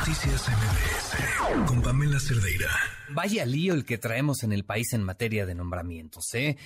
Noticias MBS con Pamela Cerdeira. Vaya lío el que traemos en el país en materia de nombramientos, ¿eh?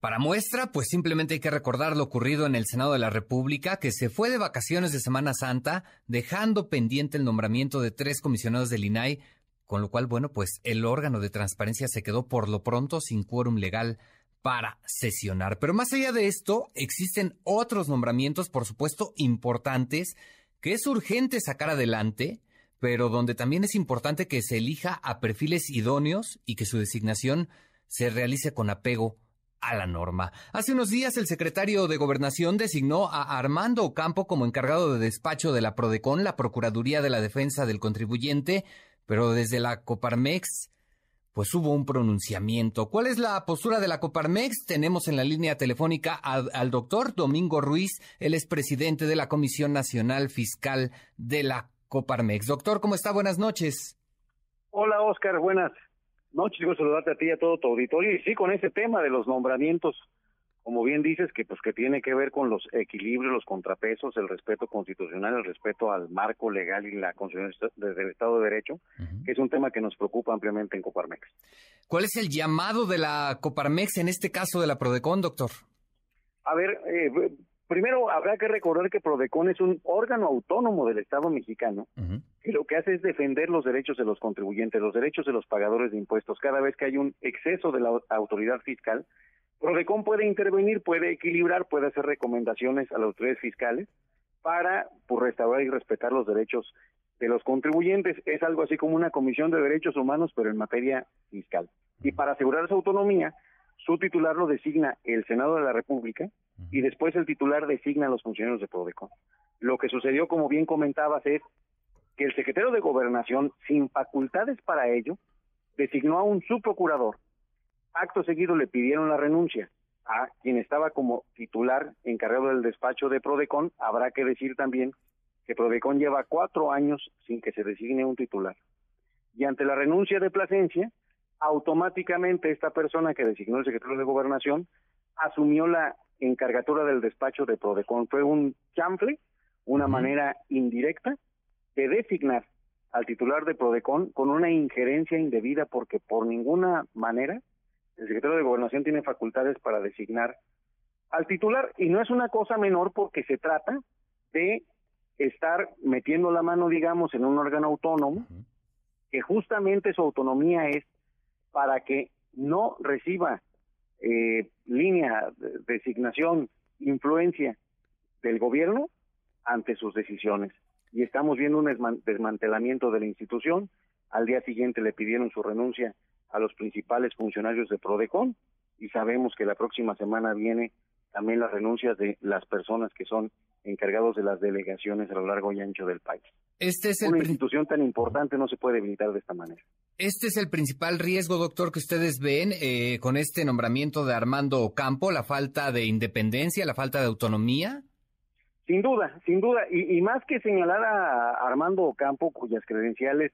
Para muestra, pues simplemente hay que recordar lo ocurrido en el Senado de la República, que se fue de vacaciones de Semana Santa, dejando pendiente el nombramiento de tres comisionados del INAI, con lo cual, bueno, pues el órgano de transparencia se quedó por lo pronto sin quórum legal para sesionar. Pero más allá de esto, existen otros nombramientos, por supuesto, importantes, que es urgente sacar adelante, pero donde también es importante que se elija a perfiles idóneos y que su designación se realice con apego a la norma. Hace unos días el secretario de Gobernación designó a Armando Ocampo como encargado de despacho de la Prodecon, la Procuraduría de la Defensa del Contribuyente, pero desde la Coparmex pues hubo un pronunciamiento. ¿Cuál es la postura de la Coparmex? Tenemos en la línea telefónica al, doctor Domingo Ruiz, él es presidente de la Comisión Nacional Fiscal de la Coparmex. Doctor, ¿cómo está? Buenas noches. Hola, Oscar, buenas noches. Quiero saludarte a ti y a todo tu auditorio. Y sí, con ese tema de los nombramientos como bien dices, que pues que tiene que ver con los equilibrios, los contrapesos, el respeto constitucional, el respeto al marco legal y la constitución desde el Estado de Derecho, que es un tema que nos preocupa ampliamente en Coparmex. ¿Cuál es el llamado de la Coparmex en este caso de la Prodecon, doctor? A ver, eh, primero habrá que recordar que Prodecon es un órgano autónomo del Estado mexicano que lo que hace es defender los derechos de los contribuyentes, los derechos de los pagadores de impuestos. Cada vez que hay un exceso de la autoridad fiscal, Prodecon puede intervenir, puede equilibrar, puede hacer recomendaciones a las autoridades fiscales para pues, restaurar y respetar los derechos de los contribuyentes. Es algo así como una comisión de derechos humanos, pero en materia fiscal. Y para asegurar su autonomía, su titular lo designa el Senado de la República y después el titular designa a los funcionarios de Prodecon. Lo que sucedió, como bien comentabas, es que el secretario de Gobernación, sin facultades para ello, designó a un subprocurador Acto seguido le pidieron la renuncia a quien estaba como titular encargado del despacho de Prodecon. Habrá que decir también que Prodecon lleva cuatro años sin que se designe un titular. Y ante la renuncia de Plasencia, automáticamente esta persona que designó el secretario de Gobernación asumió la encargatura del despacho de Prodecon. Fue un chanfle, una manera indirecta de designar al titular de Prodecon con una injerencia indebida porque por ninguna manera el secretario de Gobernación tiene facultades para designar al titular. Y no es una cosa menor porque se trata de estar metiendo la mano, digamos, en un órgano autónomo que justamente su autonomía es para que no reciba eh, línea de designación, influencia del gobierno ante sus decisiones. Y estamos viendo un desmantelamiento de la institución. Al día siguiente le pidieron su renuncia a los principales funcionarios de Prodecon y sabemos que la próxima semana viene también las renuncias de las personas que son encargados de las delegaciones a lo largo y ancho del país. Este es Una institución tan importante no se puede evitar de esta manera. Este es el principal riesgo, doctor, que ustedes ven eh, con este nombramiento de Armando Ocampo, la falta de independencia, la falta de autonomía. Sin duda, sin duda, y, y más que señalar a Armando Ocampo, cuyas credenciales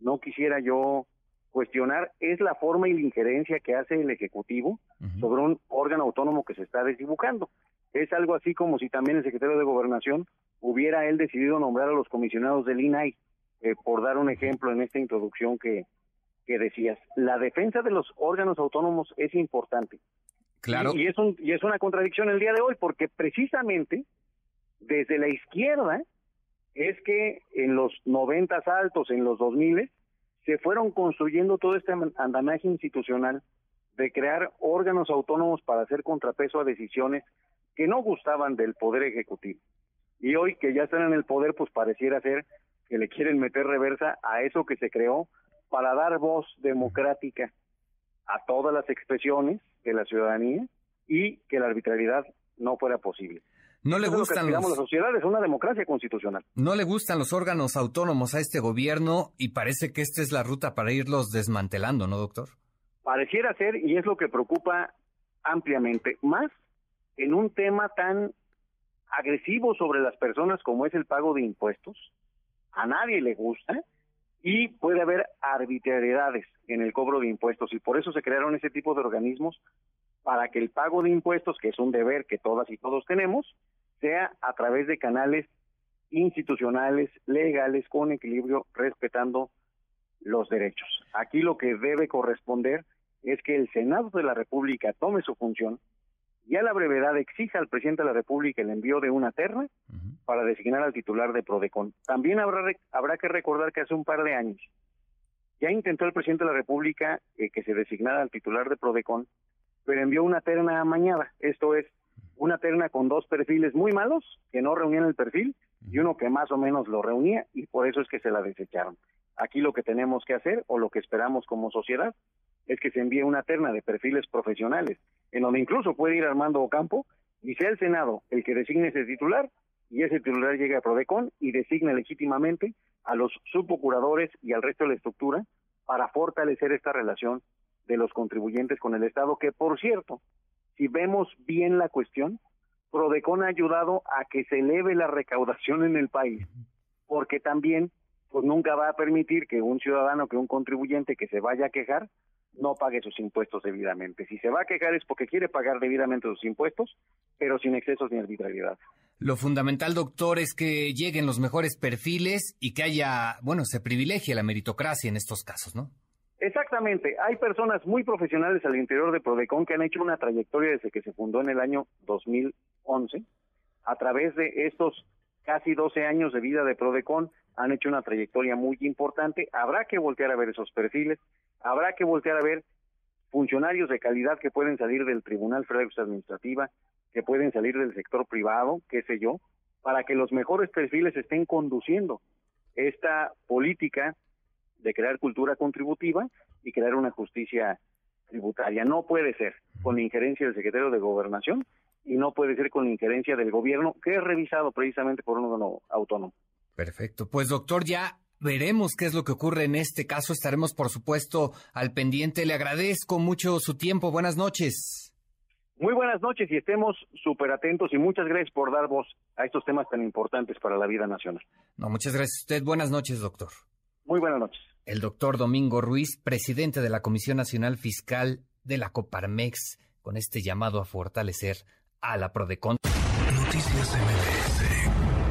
no quisiera yo cuestionar es la forma y la injerencia que hace el Ejecutivo sobre un órgano autónomo que se está desdibujando. Es algo así como si también el secretario de Gobernación hubiera él decidido nombrar a los comisionados del INAI, eh, por dar un ejemplo en esta introducción que, que decías. La defensa de los órganos autónomos es importante. Claro. Y, es un, y es una contradicción el día de hoy, porque precisamente desde la izquierda es que en los noventas altos, en los dos miles, se fueron construyendo todo este andamiaje institucional de crear órganos autónomos para hacer contrapeso a decisiones que no gustaban del poder ejecutivo. Y hoy que ya están en el poder, pues pareciera ser que le quieren meter reversa a eso que se creó para dar voz democrática a todas las expresiones de la ciudadanía y que la arbitrariedad no fuera posible. No le gustan los... La sociedad es una democracia constitucional. No le gustan los órganos autónomos a este gobierno y parece que esta es la ruta para irlos desmantelando, ¿no, doctor? Pareciera ser y es lo que preocupa ampliamente, más en un tema tan agresivo sobre las personas como es el pago de impuestos. A nadie le gusta y puede haber arbitrariedades en el cobro de impuestos y por eso se crearon ese tipo de organismos para que el pago de impuestos, que es un deber que todas y todos tenemos, sea a través de canales institucionales, legales, con equilibrio, respetando los derechos. Aquí lo que debe corresponder es que el Senado de la República tome su función y a la brevedad exija al presidente de la República el envío de una terna para designar al titular de Prodecon. También habrá, habrá que recordar que hace un par de años ya intentó el presidente de la República eh, que se designara al titular de Prodecon, pero envió una terna amañada, esto es, una terna con dos perfiles muy malos que no reunían el perfil y uno que más o menos lo reunía y por eso es que se la desecharon. Aquí lo que tenemos que hacer o lo que esperamos como sociedad es que se envíe una terna de perfiles profesionales, en donde incluso puede ir Armando Ocampo y sea el Senado el que designe ese titular y ese titular llegue a Prodecon y designe legítimamente a los subprocuradores y al resto de la estructura para fortalecer esta relación de los contribuyentes con el Estado, que por cierto, si vemos bien la cuestión, Prodecon ha ayudado a que se eleve la recaudación en el país, porque también pues nunca va a permitir que un ciudadano, que un contribuyente que se vaya a quejar, no pague sus impuestos debidamente. Si se va a quejar es porque quiere pagar debidamente sus impuestos, pero sin excesos ni arbitrariedad. Lo fundamental, doctor, es que lleguen los mejores perfiles y que haya, bueno, se privilegie la meritocracia en estos casos, ¿no? Exactamente. Hay personas muy profesionales al interior de Prodecon que han hecho una trayectoria desde que se fundó en el año 2011. A través de estos casi 12 años de vida de Prodecon han hecho una trayectoria muy importante. Habrá que voltear a ver esos perfiles. Habrá que voltear a ver funcionarios de calidad que pueden salir del Tribunal Federal de Administrativa, que pueden salir del sector privado, qué sé yo, para que los mejores perfiles estén conduciendo esta política de crear cultura contributiva y crear una justicia tributaria. No puede ser con la injerencia del secretario de Gobernación y no puede ser con la injerencia del gobierno, que es revisado precisamente por un órgano autónomo. Perfecto. Pues doctor, ya veremos qué es lo que ocurre en este caso. Estaremos, por supuesto, al pendiente. Le agradezco mucho su tiempo. Buenas noches. Muy buenas noches y estemos súper atentos y muchas gracias por dar voz a estos temas tan importantes para la vida nacional. No, muchas gracias a usted. Buenas noches, doctor. Muy buenas noches. El doctor Domingo Ruiz, presidente de la Comisión Nacional Fiscal de la Coparmex, con este llamado a fortalecer a la Prodecon. Noticias MBS